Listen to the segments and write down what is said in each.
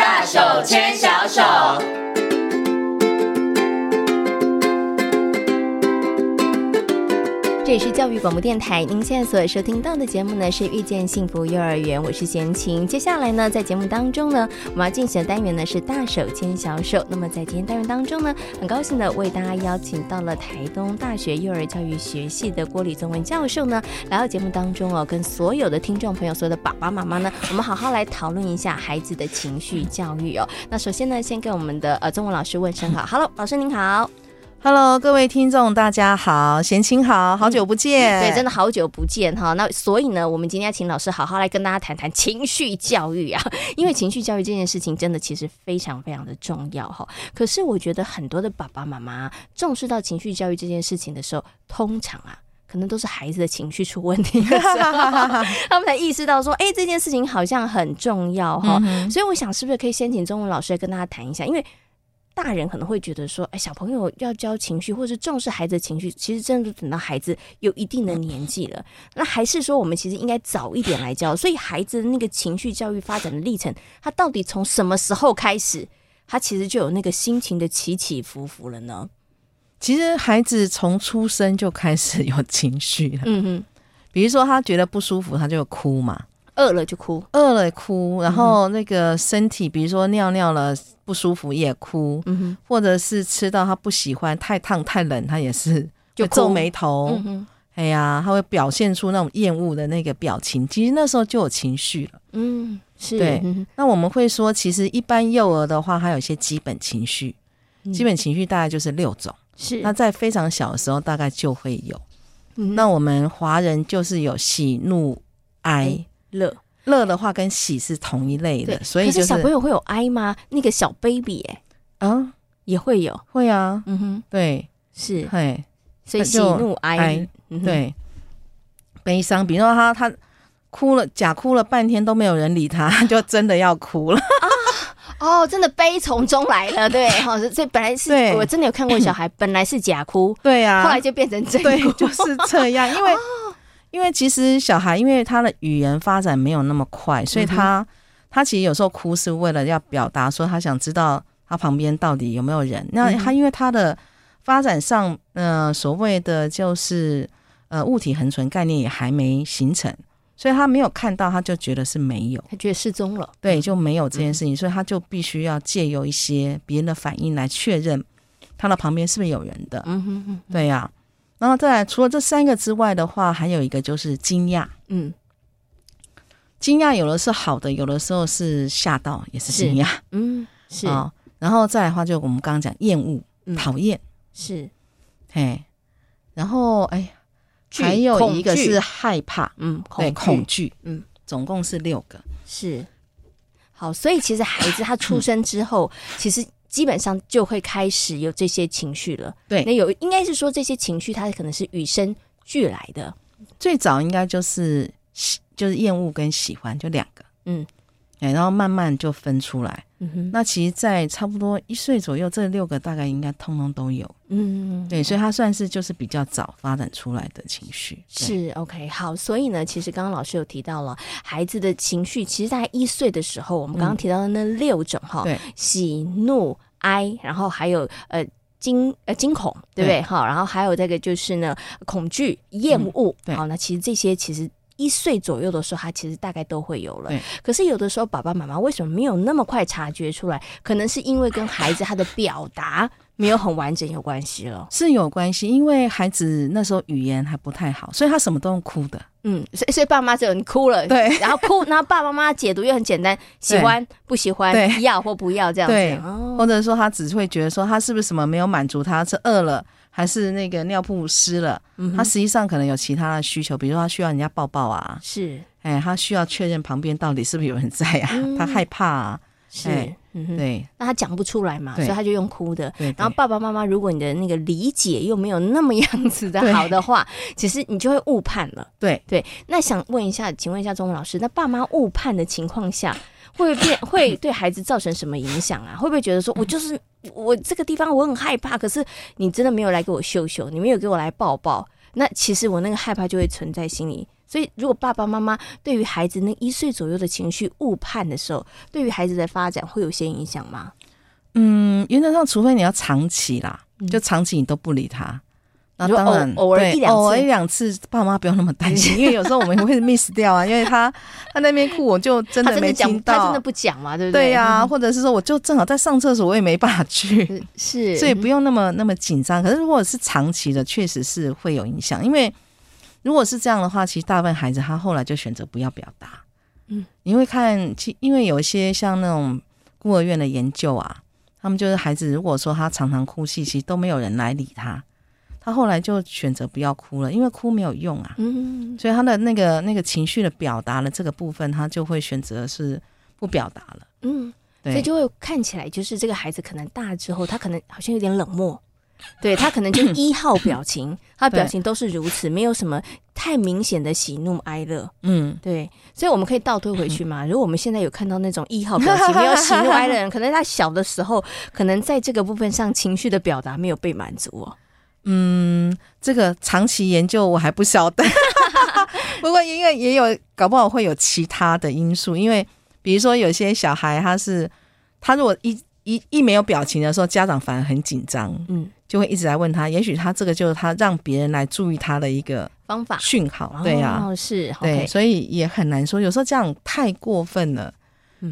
大手牵小手。这里是教育广播电台，您现在所收听到的节目呢是《遇见幸福幼儿园》，我是贤琴。接下来呢，在节目当中呢，我们要进行的单元呢是大手牵小手。那么在今天单元当中呢，很高兴的为大家邀请到了台东大学幼儿教育学系的郭李宗文教授呢，来到节目当中哦，跟所有的听众朋友、所有的爸爸妈妈呢，我们好好来讨论一下孩子的情绪教育哦。那首先呢，先跟我们的呃宗文老师问声好，Hello，老师您好。Hello，各位听众，大家好，贤青好，好久不见，嗯，对，真的好久不见哈。那所以呢，我们今天要请老师好好来跟大家谈谈情绪教育啊，因为情绪教育这件事情真的其实非常非常的重要哈。可是我觉得很多的爸爸妈妈重视到情绪教育这件事情的时候，通常啊，可能都是孩子的情绪出问题的时候，他们才意识到说，哎，这件事情好像很重要哈。嗯、所以我想，是不是可以先请中文老师来跟大家谈一下，因为。大人可能会觉得说，哎，小朋友要教情绪，或者重视孩子的情绪，其实真的等到孩子有一定的年纪了，那还是说我们其实应该早一点来教？所以孩子的那个情绪教育发展的历程，他到底从什么时候开始，他其实就有那个心情的起起伏伏了呢？其实孩子从出生就开始有情绪了，嗯哼，比如说他觉得不舒服，他就哭嘛。饿了就哭，饿了哭，然后那个身体，比如说尿尿了不舒服也哭，嗯，或者是吃到他不喜欢，太烫太冷，他也是就皱眉头，嗯，哎呀，他会表现出那种厌恶的那个表情，其实那时候就有情绪了，嗯，是对。那我们会说，其实一般幼儿的话，还有一些基本情绪，基本情绪大概就是六种，是。那在非常小的时候，大概就会有。那我们华人就是有喜怒哀。乐。乐的话跟喜是同一类的，所以就是小朋友会有哀吗？那个小 baby 哎，啊？也会有，会啊，嗯哼，对，是，嘿，所以喜怒哀，对，悲伤，比如说他他哭了，假哭了半天都没有人理他，就真的要哭了。啊！哦，真的悲从中来了，对，好，这本来是我真的有看过小孩，本来是假哭，对啊，后来就变成真哭，对，就是这样，因为。因为其实小孩，因为他的语言发展没有那么快，所以他、嗯、他其实有时候哭是为了要表达说他想知道他旁边到底有没有人。那他因为他的发展上，呃，所谓的就是呃物体恒存概念也还没形成，所以他没有看到，他就觉得是没有，他觉得失踪了，对，就没有这件事情，所以他就必须要借由一些别人的反应来确认他的旁边是不是有人的。嗯哼哼，对呀、啊。然后再来，除了这三个之外的话，还有一个就是惊讶。嗯，惊讶有的是好的，有的时候是吓到，也是惊讶。嗯，是。然后再来的话，就我们刚刚讲厌恶、嗯、讨厌，是。嘿，然后哎呀，还有一个是害怕。嗯，对，恐惧。嗯，总共是六个。是。好，所以其实孩子他出生之后，其实。基本上就会开始有这些情绪了。对，那有应该是说这些情绪，它可能是与生俱来的。最早应该就是喜，就是厌恶跟喜欢，就两个。嗯，哎，然后慢慢就分出来。嗯哼，那其实，在差不多一岁左右，这六个大概应该通通都有。嗯，对，所以它算是就是比较早发展出来的情绪。是 OK，好，所以呢，其实刚刚老师有提到了孩子的情绪，其实在一岁的时候，我们刚刚提到的那六种哈，对，喜怒。哀，然后还有呃惊呃惊恐，对不对？好，然后还有这个就是呢恐惧、厌恶，好，那其实这些其实一岁左右的时候，他其实大概都会有了。可是有的时候爸爸妈妈为什么没有那么快察觉出来？可能是因为跟孩子他的表达。没有很完整有关系了，是有关系，因为孩子那时候语言还不太好，所以他什么都用哭的，嗯，所以所以爸妈只有你哭了，对，然后哭，然后爸爸妈妈解读又很简单，喜欢不喜欢，要或不要这样子，对，哦、或者说他只会觉得说他是不是什么没有满足他，是饿了还是那个尿布湿了，嗯、他实际上可能有其他的需求，比如说他需要人家抱抱啊，是，哎，他需要确认旁边到底是不是有人在啊，嗯、他害怕啊，是。嗯哼，对，那他讲不出来嘛，所以他就用哭的。对对对，然后爸爸妈妈，如果你的那个理解又没有那么样子的 好的话，其实你就会误判了。对对，那想问一下，请问一下中文老师，那爸妈误判的情况下，会不会变 会对孩子造成什么影响啊？会不会觉得说我就是我这个地方我很害怕，可是你真的没有来给我秀秀，你没有给我来抱抱，那其实我那个害怕就会存在心里。所以如果爸爸妈妈对于孩子那一岁左右的情绪误判的时候，对于孩子的发展会有些影响吗？嗯，原则上，除非你要长期啦，就长期你都不理他。那当然，偶尔一两次，偶尔一两次，爸妈不用那么担心，因为有时候我们会 miss 掉啊，因为他他那边哭，我就真的没听到，他真的不讲嘛，对不对？对呀、啊，或者是说，我就正好在上厕所，我也没办法去，是，所以不用那么那么紧张。可是如果是长期的，确实是会有影响，因为如果是这样的话，其实大部分孩子他后来就选择不要表达。嗯，你会看，其因为有一些像那种孤儿院的研究啊，他们就是孩子如果说他常常哭泣，其实都没有人来理他。他后来就选择不要哭了，因为哭没有用啊。嗯，所以他的那个那个情绪的表达的这个部分，他就会选择是不表达了。嗯，对，所以就会看起来就是这个孩子可能大之后，他可能好像有点冷漠。对，他可能就 一号表情，他表情都是如此，没有什么太明显的喜怒哀乐。嗯，对，所以我们可以倒推回去嘛。如果我们现在有看到那种一号表情没有喜怒哀乐的人，可能他小的时候，可能在这个部分上情绪的表达没有被满足哦。嗯，这个长期研究我还不晓得，不过因为也有搞不好会有其他的因素，因为比如说有些小孩他是他如果一一一没有表情的时候，家长反而很紧张，嗯，就会一直来问他，也许他这个就是他让别人来注意他的一个方法。讯号，对呀、啊，哦、是，对，所以也很难说，有时候这样太过分了。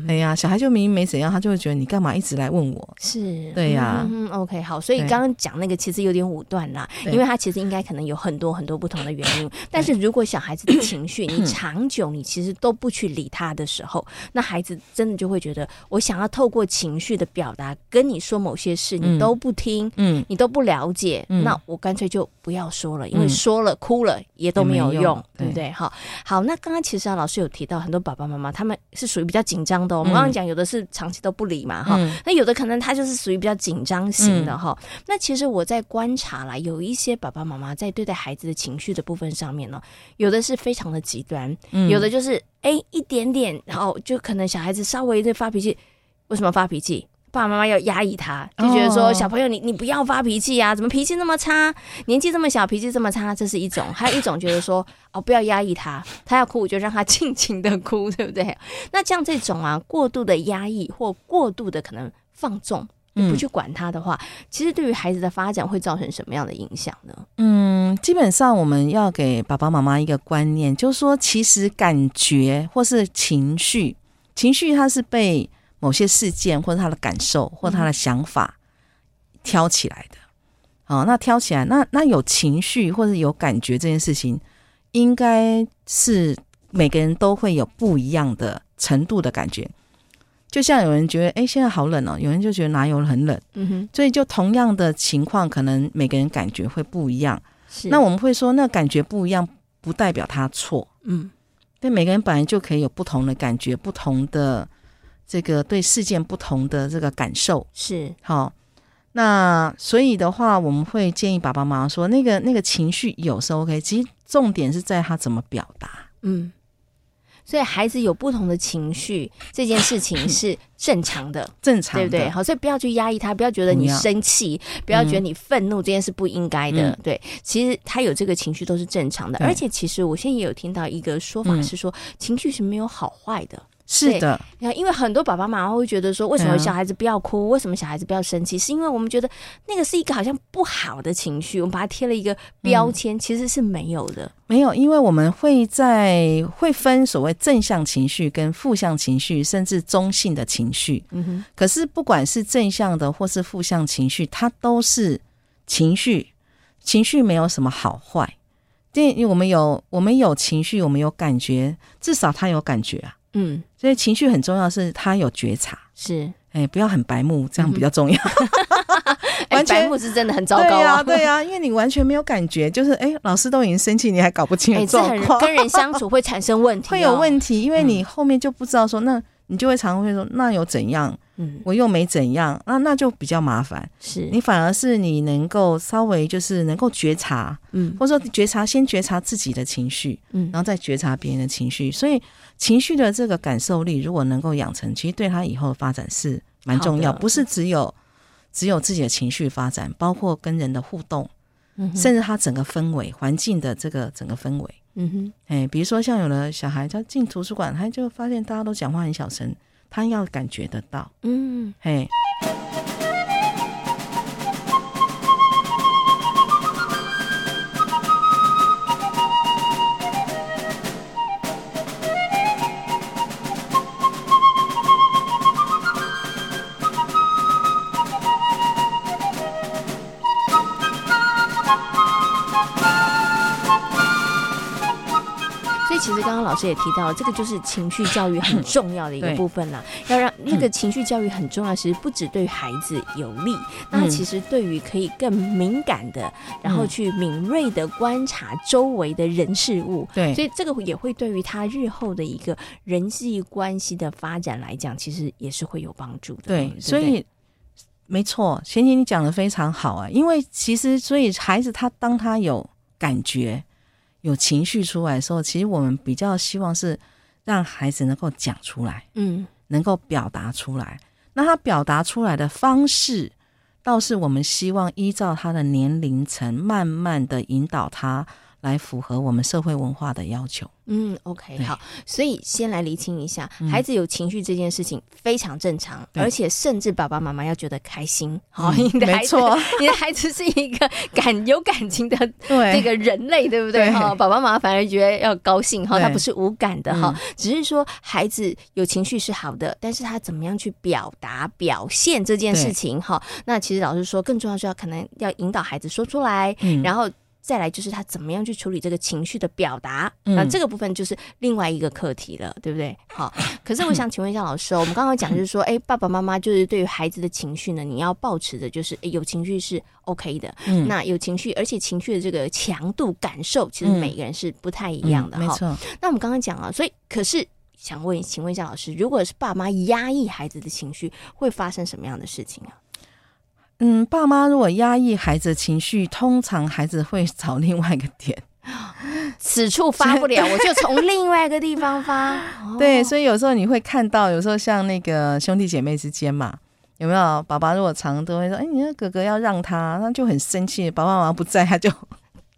哎呀，小孩就明明没怎样，他就会觉得你干嘛一直来问我？是。对呀、啊嗯。OK，好，所以刚刚讲那个其实有点武断啦，因为他其实应该可能有很多很多不同的原因。但是如果小孩子的情绪你长久你其实都不去理他的时候，那孩子真的就会觉得我想要透过情绪的表达跟你说某些事，你都不听，嗯，你都不了解，嗯、那我干脆就不要说了，因为说了哭了也都没有用，用对不对？好，好，那刚刚其实啊，老师有提到很多爸爸妈妈他们是属于比较紧张的、哦，我们刚刚讲有的。是长期都不理嘛哈，嗯、那有的可能他就是属于比较紧张型的哈。嗯、那其实我在观察啦，有一些爸爸妈妈在对待孩子的情绪的部分上面呢，有的是非常的极端，嗯、有的就是哎、欸、一点点，然后就可能小孩子稍微的发脾气，为什么发脾气？爸爸妈妈要压抑他，就觉得说小朋友你你不要发脾气啊，怎么脾气那么差？年纪这么小，脾气这么差，这是一种；还有一种觉得说哦，不要压抑他，他要哭我就让他尽情的哭，对不对？那像这种啊，过度的压抑或过度的可能放纵，不去管他的话，嗯、其实对于孩子的发展会造成什么样的影响呢？嗯，基本上我们要给爸爸妈妈一个观念，就是说，其实感觉或是情绪，情绪它是被。某些事件，或者他的感受，或者他的想法，挑起来的，哦，那挑起来，那那有情绪或者有感觉这件事情，应该是每个人都会有不一样的程度的感觉。就像有人觉得，哎，现在好冷哦，有人就觉得哪有很冷，嗯哼，所以就同样的情况，可能每个人感觉会不一样。是，那我们会说，那感觉不一样，不代表他错，嗯，对，每个人本来就可以有不同的感觉，不同的。这个对事件不同的这个感受是好，那所以的话，我们会建议爸爸妈妈说，那个那个情绪有时候 OK，其实重点是在他怎么表达。嗯，所以孩子有不同的情绪，这件事情是 正常的，正常的，对不对？好，所以不要去压抑他，不要觉得你生气，不要，不要觉得你愤怒，这件事不应该的。嗯、对，其实他有这个情绪都是正常的，而且其实我现在也有听到一个说法是说，嗯、情绪是没有好坏的。是的，因为很多爸爸妈妈会觉得说，为什么小孩子不要哭？为什么小孩子不要生气？是因为我们觉得那个是一个好像不好的情绪，我们把它贴了一个标签，其实是没有的。没有，因为我们会在会分所谓正向情绪跟负向情绪，甚至中性的情绪。嗯哼。可是不管是正向的或是负向情绪，它都是情绪，情绪没有什么好坏。因为我们有我们有情绪，我们有感觉，至少他有感觉啊。嗯，所以情绪很重要，是他有觉察，是，哎、欸，不要很白目，这样比较重要。完全白目是真的很糟糕啊，对呀、啊，因为你完全没有感觉，就是哎、欸，老师都已经生气，你还搞不清状况、欸，跟人相处会产生问题、哦，会有问题，因为你后面就不知道说，那你就会常常会说，那有怎样？嗯，我又没怎样，那那就比较麻烦。是。你反而是你能够稍微就是能够觉察，嗯，或者说觉察先觉察自己的情绪，嗯，然后再觉察别人的情绪，所以。情绪的这个感受力，如果能够养成，其实对他以后的发展是蛮重要。的不是只有只有自己的情绪发展，包括跟人的互动，嗯、甚至他整个氛围、环境的这个整个氛围，嗯哼，哎，比如说像有的小孩他进图书馆，他就发现大家都讲话很小声，他要感觉得到，嗯，嘿。老师也提到，这个就是情绪教育很重要的一个 部分啦。要让那个情绪教育很重要，其实不只对孩子有利，那其实对于可以更敏感的，然后去敏锐的观察周围的人事物，对，所以这个也会对于他日后的一个人际关系的发展来讲，其实也是会有帮助的。对，所以没错，贤贤你讲的非常好啊，因为其实所以孩子他当他有感觉。有情绪出来的时候，其实我们比较希望是让孩子能够讲出来，嗯，能够表达出来。那他表达出来的方式，倒是我们希望依照他的年龄层，慢慢的引导他。来符合我们社会文化的要求。嗯，OK，好，所以先来厘清一下，孩子有情绪这件事情非常正常，而且甚至爸爸妈妈要觉得开心。好，你的孩子，你的孩子是一个感有感情的 这个人类，对不对？哈，爸爸妈妈反而觉得要高兴哈，他不是无感的哈，只是说孩子有情绪是好的，但是他怎么样去表达、表现这件事情哈？那其实老师说，更重要是要可能要引导孩子说出来，然后。再来就是他怎么样去处理这个情绪的表达，那、嗯、这个部分就是另外一个课题了，对不对？好，可是我想请问一下老师，我们刚刚讲就是说，哎，爸爸妈妈就是对于孩子的情绪呢，你要保持的就是，哎，有情绪是 OK 的，嗯，那有情绪，而且情绪的这个强度感受，其实每个人是不太一样的，哈。那我们刚刚讲啊，所以可是想问，请问一下老师，如果是爸妈压抑孩子的情绪，会发生什么样的事情啊？嗯，爸妈如果压抑孩子情绪，通常孩子会找另外一个点，此处发不了，我就从另外一个地方发。对，所以有时候你会看到，有时候像那个兄弟姐妹之间嘛，有没有？爸爸如果常都会说：“哎，你的哥哥要让他，他就很生气。”爸爸妈妈不在，他就。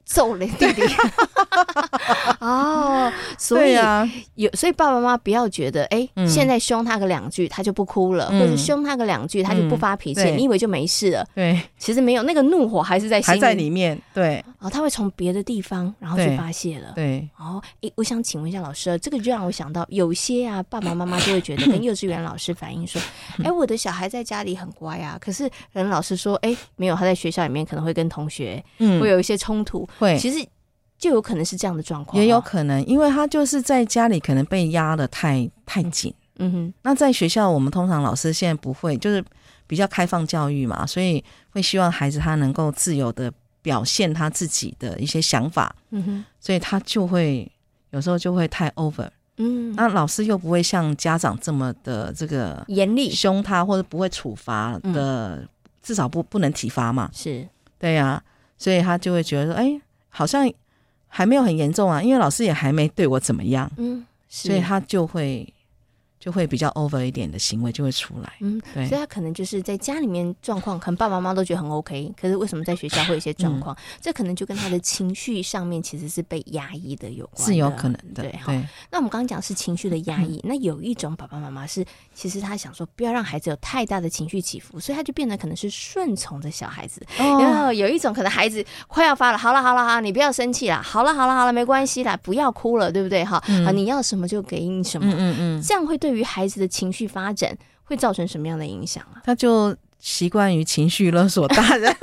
揍了弟弟。哦，所以啊有，所以爸爸妈妈不要觉得，哎，现在凶他个两句，他就不哭了，或者凶他个两句，他就不发脾气，你以为就没事了？对，其实没有，那个怒火还是在心里，还在里面。对，哦，他会从别的地方然后去发泄了。对，哦，哎，我想请问一下老师，这个就让我想到，有些啊，爸爸妈妈就会觉得 跟幼稚园老师反映说，哎，我的小孩在家里很乖啊，可是人老师说，哎，没有，他在学校里面可能会跟同学会有一些冲突。会，其实就有可能是这样的状况，也有可能，因为他就是在家里可能被压的太太紧，嗯哼。那在学校，我们通常老师现在不会，就是比较开放教育嘛，所以会希望孩子他能够自由的表现他自己的一些想法，嗯哼。所以他就会有时候就会太 over，嗯。那老师又不会像家长这么的这个严厉。凶他，或者不会处罚的，至少不不能体罚嘛，是。对呀。所以他就会觉得说，哎，好像还没有很严重啊，因为老师也还没对我怎么样，嗯，所以他就会。就会比较 over 一点的行为就会出来，嗯，对，所以他可能就是在家里面状况，可能爸爸妈妈都觉得很 OK，可是为什么在学校会有一些状况？嗯、这可能就跟他的情绪上面其实是被压抑的有关，是有可能的，对哈。那我们刚刚讲是情绪的压抑，嗯、那有一种爸爸妈妈是其实他想说不要让孩子有太大的情绪起伏，所以他就变得可能是顺从的小孩子。哦、然后有一种可能孩子快要发了，好了好了好，你不要生气了，好了好了好了，没关系啦，不要哭了，对不对哈？嗯、啊，你要什么就给你什么，嗯嗯，嗯这样会对于孩子的情绪发展会造成什么样的影响啊？他就习惯于情绪勒索大人。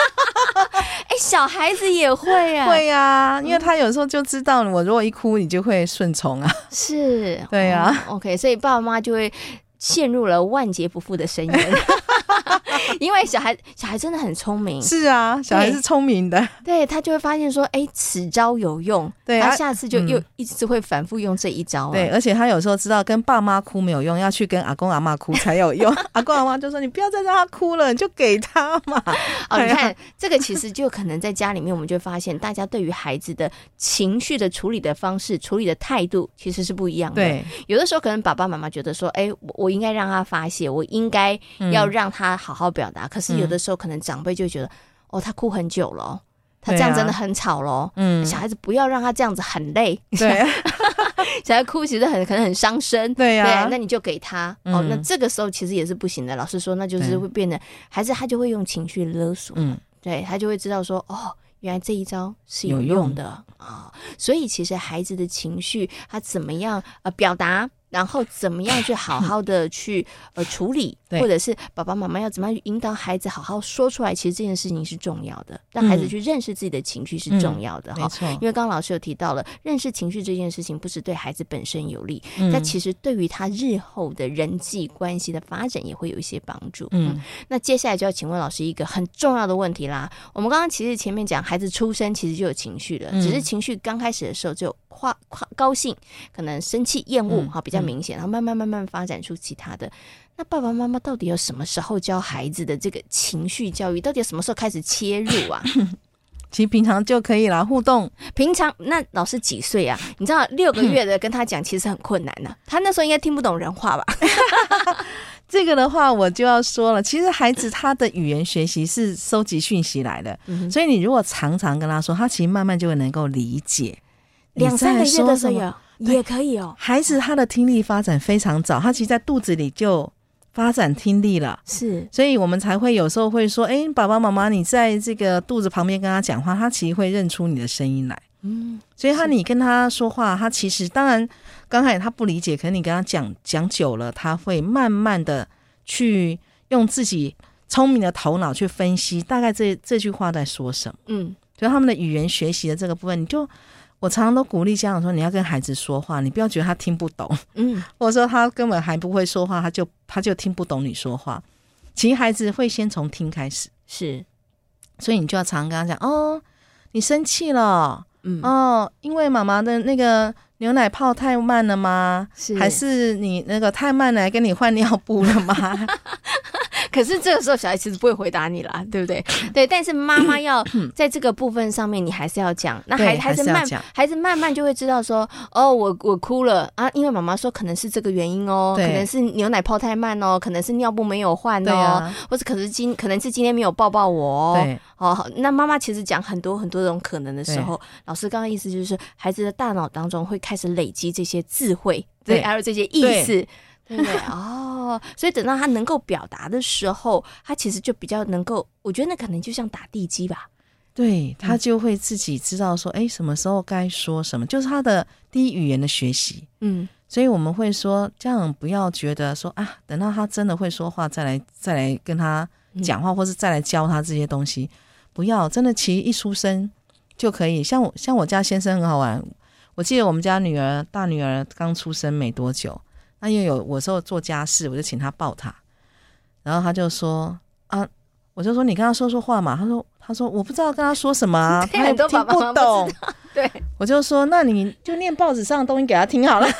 哎、欸，小孩子也会啊，会啊，因为他有时候就知道，我如果一哭，你就会顺从啊。是，对啊。OK，所以爸爸妈妈就会陷入了万劫不复的深渊。因为小孩小孩真的很聪明，是啊，小孩是聪明的，对，他就会发现说，哎，此招有用，对，他下次就又一直会反复用这一招，对，而且他有时候知道跟爸妈哭没有用，要去跟阿公阿妈哭才有用。阿公阿妈就说：“你不要再让他哭了，你就给他嘛。”哦，你看这个其实就可能在家里面，我们就发现大家对于孩子的情绪的处理的方式、处理的态度其实是不一样的。对，有的时候可能爸爸妈妈觉得说：“哎，我我应该让他发泄，我应该要让他好好表达。”可是有的时候可能长辈就觉得，哦，他哭很久了，他这样真的很吵喽。嗯，小孩子不要让他这样子很累。对，小孩哭其实很可能很伤身。对呀，那你就给他哦。那这个时候其实也是不行的。老师说，那就是会变得孩子他就会用情绪勒索。嗯，对他就会知道说，哦，原来这一招是有用的啊。所以其实孩子的情绪他怎么样呃表达？然后怎么样去好好的去 呃处理，或者是爸爸妈妈要怎么样去引导孩子好好说出来？其实这件事情是重要的，让孩子去认识自己的情绪是重要的哈。因为刚刚老师有提到了，认识情绪这件事情不是对孩子本身有利，但其实对于他日后的人际关系的发展也会有一些帮助。嗯，那接下来就要请问老师一个很重要的问题啦。我们刚刚其实前面讲，孩子出生其实就有情绪了，只是情绪刚开始的时候就夸夸高兴，可能生气、厌恶哈比较。明显，然后慢慢慢慢发展出其他的。那爸爸妈妈到底有什么时候教孩子的这个情绪教育？到底有什么时候开始切入啊？其实平常就可以啦，互动。平常那老师几岁啊？你知道六个月的跟他讲其实很困难呢、啊。他那时候应该听不懂人话吧？这个的话我就要说了，其实孩子他的语言学习是收集讯息来的，嗯、所以你如果常常跟他说，他其实慢慢就会能够理解。两三个月的时候有。也可以哦，孩子他的听力发展非常早，他其实在肚子里就发展听力了，是，所以我们才会有时候会说，哎，爸爸妈妈，你在这个肚子旁边跟他讲话，他其实会认出你的声音来，嗯，所以他你跟他说话，他其实当然刚开始他不理解，可是你跟他讲讲久了，他会慢慢的去用自己聪明的头脑去分析，大概这这句话在说什么，嗯，所以他们的语言学习的这个部分，你就。我常常都鼓励家长说：“你要跟孩子说话，你不要觉得他听不懂，嗯，或者说他根本还不会说话，他就他就听不懂你说话。其实孩子会先从听开始，是，所以你就要常常跟他讲：哦，你生气了，嗯，哦，因为妈妈的那个牛奶泡太慢了吗？是，还是你那个太慢来跟你换尿布了吗？” 可是这个时候，小孩其实不会回答你啦，对不对？对，但是妈妈要 在这个部分上面，你还是要讲。那孩孩子慢，孩子慢慢就会知道说，哦，我我哭了啊，因为妈妈说可能是这个原因哦，可能是牛奶泡太慢哦，可能是尿布没有换哦，或者可是今可能是今天没有抱抱我哦。哦，好，那妈妈其实讲很多很多种可能的时候，老师刚刚意思就是，孩子的大脑当中会开始累积这些智慧，对，还有这些意思。对不对？哦，所以等到他能够表达的时候，他其实就比较能够。我觉得那可能就像打地基吧。对，他就会自己知道说，哎、嗯，什么时候该说什么，就是他的第一语言的学习。嗯，所以我们会说，这样不要觉得说啊，等到他真的会说话，再来再来跟他讲话，嗯、或是再来教他这些东西，不要真的，其实一出生就可以。像我像我家先生很好玩，我记得我们家女儿大女儿刚出生没多久。那因为有我说做家事，我就请他抱他，然后他就说啊，我就说你跟他说说话嘛。他说他说我不知道跟他说什么啊，他也听不懂。对，我就说那你就念报纸上的东西给他听好了。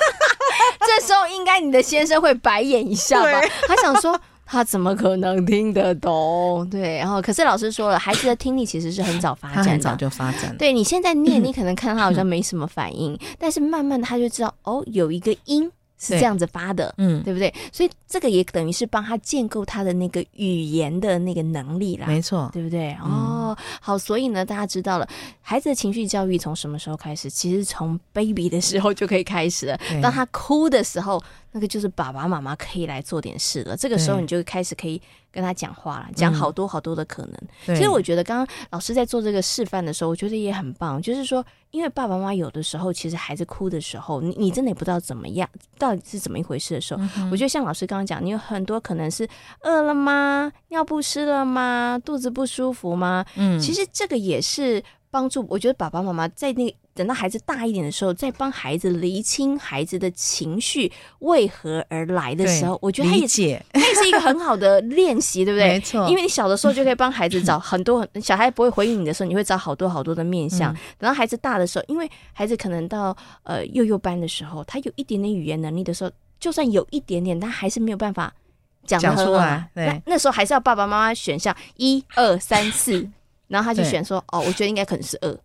这时候应该你的先生会白眼一下吧？他想说他怎么可能听得懂？对，然后可是老师说了，孩子的听力其实是很早发展的，很早就发展。对，你现在念，你可能看他好像没什么反应，但是慢慢的他就知道哦，有一个音。是这样子发的，嗯，对不对？所以这个也等于是帮他建构他的那个语言的那个能力啦，没错，对不对？嗯、哦，好，所以呢，大家知道了，孩子的情绪教育从什么时候开始？其实从 baby 的时候就可以开始了。当他哭的时候，那个就是爸爸妈妈可以来做点事了。这个时候你就开始可以跟他讲话了，讲好多好多的可能。嗯、其实我觉得刚刚老师在做这个示范的时候，我觉得也很棒，就是说。因为爸爸妈妈有的时候，其实孩子哭的时候，你你真的也不知道怎么样，到底是怎么一回事的时候，嗯、我觉得像老师刚刚讲，你有很多可能是饿了吗？尿不湿了吗？肚子不舒服吗？嗯，其实这个也是帮助。我觉得爸爸妈妈在那个。等到孩子大一点的时候，再帮孩子厘清孩子的情绪为何而来的时候，我觉得他也解，他也是一个很好的练习，对不对？没错，因为你小的时候就可以帮孩子找很多，小孩不会回应你的时候，你会找好多好多的面相。等到孩子大的时候，因为孩子可能到呃幼幼班的时候，他有一点点语言能力的时候，就算有一点点，他还是没有办法讲得出来。对，那那时候还是要爸爸妈妈选项一二三四，然后他就选说哦，我觉得应该可能是二。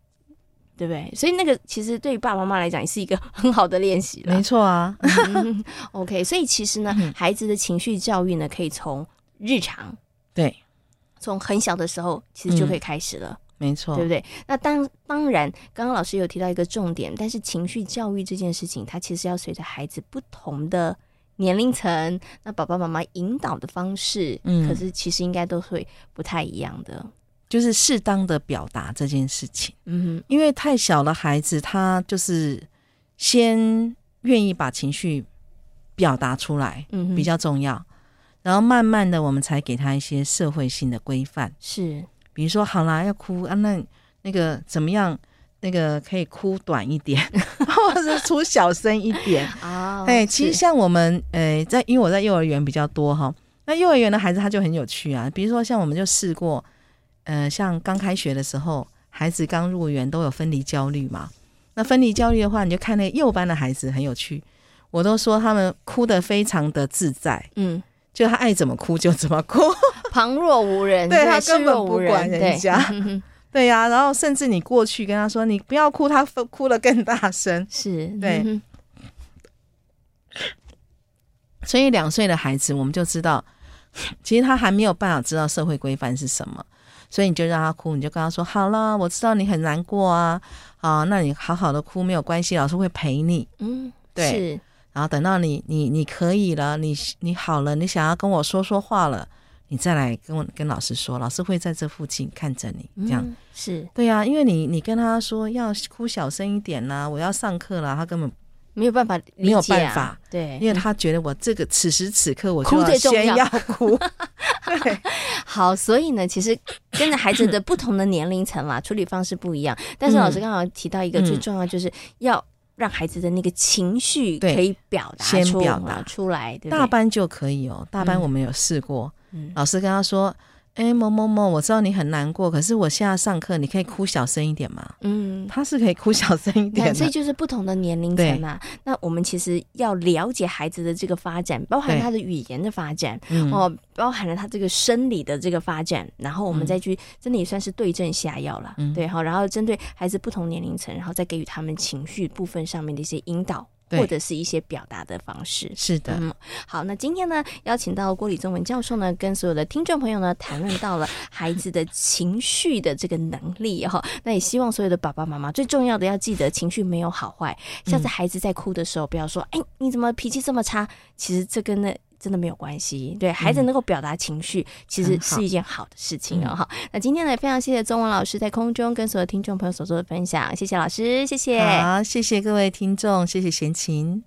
对不对？所以那个其实对于爸爸妈妈来讲也是一个很好的练习了。没错啊。OK，所以其实呢，孩子的情绪教育呢，可以从日常，对，从很小的时候其实就可以开始了。没错，对不对？那当当然，刚刚老师有提到一个重点，但是情绪教育这件事情，它其实要随着孩子不同的年龄层，那爸爸妈妈引导的方式，嗯，可是其实应该都会不太一样的，就是适当的表达这件事情，嗯哼，因为太小的孩子，他就是先愿意把情绪表达出来，嗯，比较重要，然后慢慢的，我们才给他一些社会性的规范，是，比如说，好啦，要哭啊，那那个怎么样？那个可以哭短一点，或者是出小声一点啊。哎、oh,，其实像我们，呃，在因为我在幼儿园比较多哈，那幼儿园的孩子他就很有趣啊。比如说像我们就试过，呃，像刚开学的时候，孩子刚入园都有分离焦虑嘛。那分离焦虑的话，你就看那个幼班的孩子很有趣，我都说他们哭得非常的自在，嗯，就他爱怎么哭就怎么哭，旁若无人，对，他根本不管人家。对呀、啊，然后甚至你过去跟他说：“你不要哭。”他哭得更大声。是对，嗯、所以两岁的孩子，我们就知道，其实他还没有办法知道社会规范是什么，所以你就让他哭，你就跟他说：“好了，我知道你很难过啊，啊，那你好好的哭没有关系，老师会陪你。”嗯，对。是然后等到你你你可以了，你你好了，你想要跟我说说话了。你再来跟我跟老师说，老师会在这附近看着你，这样、嗯、是对呀、啊。因为你你跟他说要哭小声一点呐、啊，我要上课了，他根本没有办法、啊，没有办法，对，因为他觉得我这个此时此刻我哭最重要哭，对，好，所以呢，其实跟着孩子的不同的年龄层啦，处理方式不一样。但是老师刚好提到一个最重要，就是要。让孩子的那个情绪可以表达出先表达出来，对对，大班就可以哦。大班我们有试过，嗯、老师跟他说。哎，某某某，我知道你很难过，可是我现在上课，你可以哭小声一点吗？嗯，他是可以哭小声一点的，所以就是不同的年龄层啊。那我们其实要了解孩子的这个发展，包含他的语言的发展，哦，包含了他这个生理的这个发展，然后我们再去，真的也算是对症下药了，嗯、对，哈，然后针对孩子不同年龄层，然后再给予他们情绪部分上面的一些引导。或者是一些表达的方式，是的。嗯，好，那今天呢，邀请到郭李宗文教授呢，跟所有的听众朋友呢，谈论到了孩子的情绪的这个能力哈。那也希望所有的爸爸妈妈，最重要的要记得，情绪没有好坏。下次孩子在哭的时候，不要说，哎、嗯，你怎么脾气这么差？其实这跟那。真的没有关系，对孩子能够表达情绪，嗯，其实是一件好的事情哦。好，那今天呢，非常谢谢中文老师在空中跟所有听众朋友所做的分享，谢谢老师，谢谢，好，谢谢各位听众，谢谢贤琴。